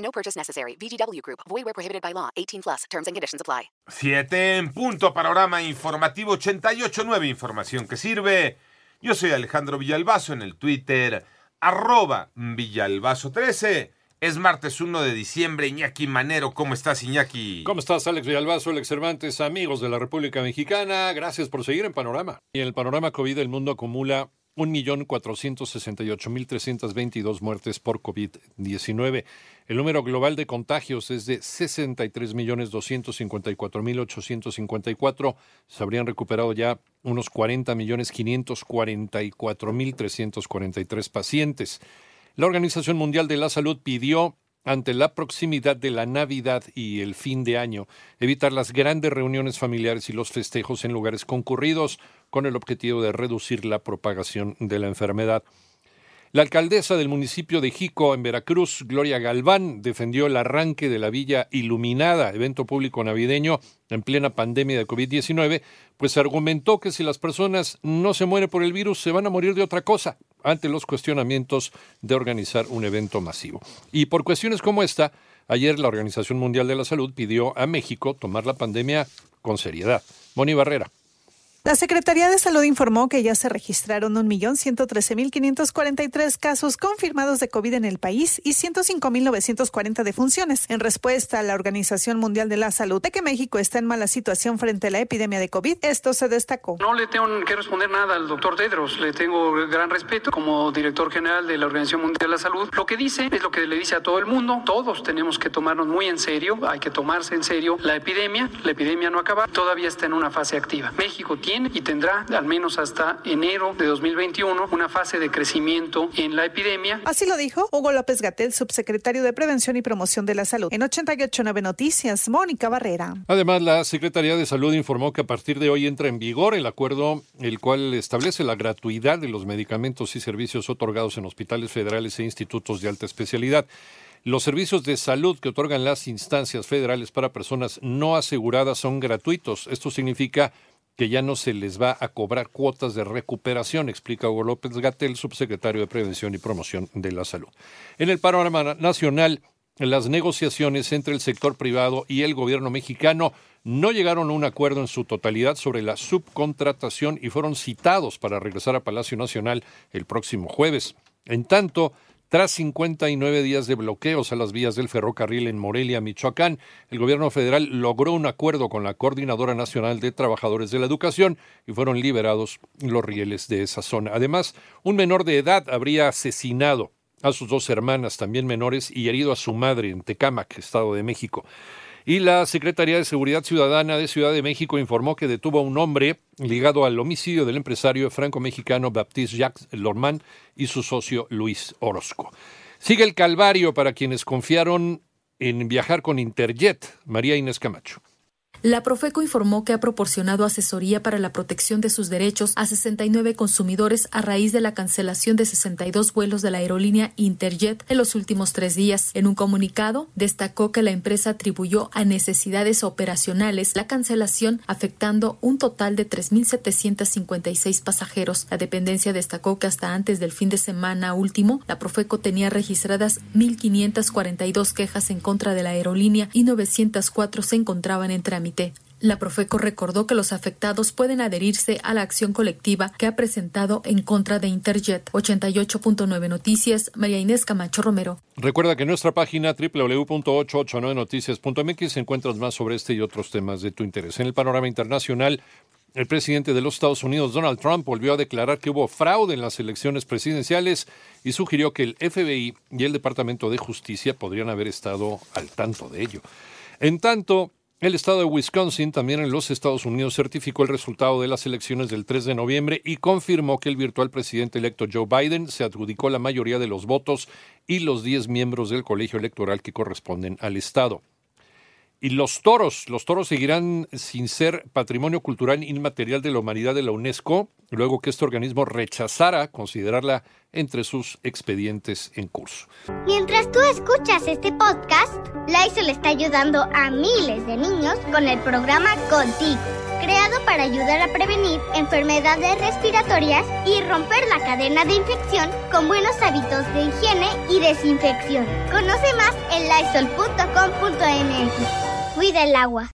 No purchase necessary. VGW Group. Void where prohibited by law. 18 plus. Terms and conditions apply. Siete en punto, panorama informativo 88.9, información que sirve. Yo soy Alejandro Villalbazo en el Twitter, arroba Villalbazo13. Es martes 1 de diciembre, Iñaki Manero. ¿Cómo estás, Iñaki? ¿Cómo estás, Alex Villalbazo, Alex Cervantes, amigos de la República Mexicana? Gracias por seguir en Panorama. Y en el Panorama COVID, el mundo acumula 1.468.322 muertes por COVID-19. El número global de contagios es de 63.254.854. Se habrían recuperado ya unos 40.544.343 pacientes. La Organización Mundial de la Salud pidió ante la proximidad de la Navidad y el fin de año, evitar las grandes reuniones familiares y los festejos en lugares concurridos con el objetivo de reducir la propagación de la enfermedad. La alcaldesa del municipio de Jico, en Veracruz, Gloria Galván, defendió el arranque de la Villa Iluminada, evento público navideño en plena pandemia de COVID-19, pues argumentó que si las personas no se mueren por el virus, se van a morir de otra cosa, ante los cuestionamientos de organizar un evento masivo. Y por cuestiones como esta, ayer la Organización Mundial de la Salud pidió a México tomar la pandemia con seriedad. Moni Barrera. La Secretaría de Salud informó que ya se registraron 1.113.543 casos confirmados de COVID en el país y 105.940 defunciones. En respuesta a la Organización Mundial de la Salud de que México está en mala situación frente a la epidemia de COVID, esto se destacó. No le tengo que responder nada al doctor Tedros, le tengo gran respeto como director general de la Organización Mundial de la Salud. Lo que dice es lo que le dice a todo el mundo, todos tenemos que tomarnos muy en serio, hay que tomarse en serio la epidemia, la epidemia no acaba, todavía está en una fase activa. México tiene y tendrá al menos hasta enero de 2021 una fase de crecimiento en la epidemia. Así lo dijo Hugo López Gatel, subsecretario de Prevención y Promoción de la Salud. En 889 Noticias, Mónica Barrera. Además, la Secretaría de Salud informó que a partir de hoy entra en vigor el acuerdo el cual establece la gratuidad de los medicamentos y servicios otorgados en hospitales federales e institutos de alta especialidad. Los servicios de salud que otorgan las instancias federales para personas no aseguradas son gratuitos. Esto significa que ya no se les va a cobrar cuotas de recuperación, explica Hugo López Gatel, subsecretario de Prevención y Promoción de la Salud. En el panorama nacional, las negociaciones entre el sector privado y el gobierno mexicano no llegaron a un acuerdo en su totalidad sobre la subcontratación y fueron citados para regresar a Palacio Nacional el próximo jueves. En tanto, tras 59 días de bloqueos a las vías del ferrocarril en Morelia, Michoacán, el gobierno federal logró un acuerdo con la Coordinadora Nacional de Trabajadores de la Educación y fueron liberados los rieles de esa zona. Además, un menor de edad habría asesinado a sus dos hermanas, también menores, y herido a su madre en Tecámac, Estado de México. Y la Secretaría de Seguridad Ciudadana de Ciudad de México informó que detuvo a un hombre ligado al homicidio del empresario franco-mexicano Baptiste Jacques Lormand y su socio Luis Orozco. Sigue el calvario para quienes confiaron en viajar con Interjet. María Inés Camacho. La Profeco informó que ha proporcionado asesoría para la protección de sus derechos a 69 consumidores a raíz de la cancelación de 62 vuelos de la aerolínea Interjet en los últimos tres días. En un comunicado, destacó que la empresa atribuyó a necesidades operacionales la cancelación, afectando un total de 3.756 pasajeros. La dependencia destacó que hasta antes del fin de semana último, la Profeco tenía registradas 1.542 quejas en contra de la aerolínea y 904 se encontraban en trámite. La Profeco recordó que los afectados pueden adherirse a la acción colectiva que ha presentado en contra de Interjet. 88.9 Noticias, María Inés Camacho Romero. Recuerda que en nuestra página www.889noticias.mx encuentras más sobre este y otros temas de tu interés. En el panorama internacional, el presidente de los Estados Unidos, Donald Trump, volvió a declarar que hubo fraude en las elecciones presidenciales y sugirió que el FBI y el Departamento de Justicia podrían haber estado al tanto de ello. En tanto, El estado de Wisconsin, también en los Estados Unidos, certificó el resultado de las elecciones del 3 de noviembre y confirmó que el virtual presidente electo Joe Biden se adjudicó la mayoría de los votos y los 10 miembros del colegio electoral que corresponden al estado. Y los toros, los toros seguirán sin ser patrimonio cultural inmaterial de la humanidad de la UNESCO, luego que este organismo rechazara considerarla entre sus expedientes en curso. Mientras tú escuchas este podcast, Lysol está ayudando a miles de niños con el programa Contigo, creado para ayudar a prevenir enfermedades respiratorias y romper la cadena de infección con buenos hábitos de higiene y desinfección. Conoce más en lysol.com.mx. Cuida el agua.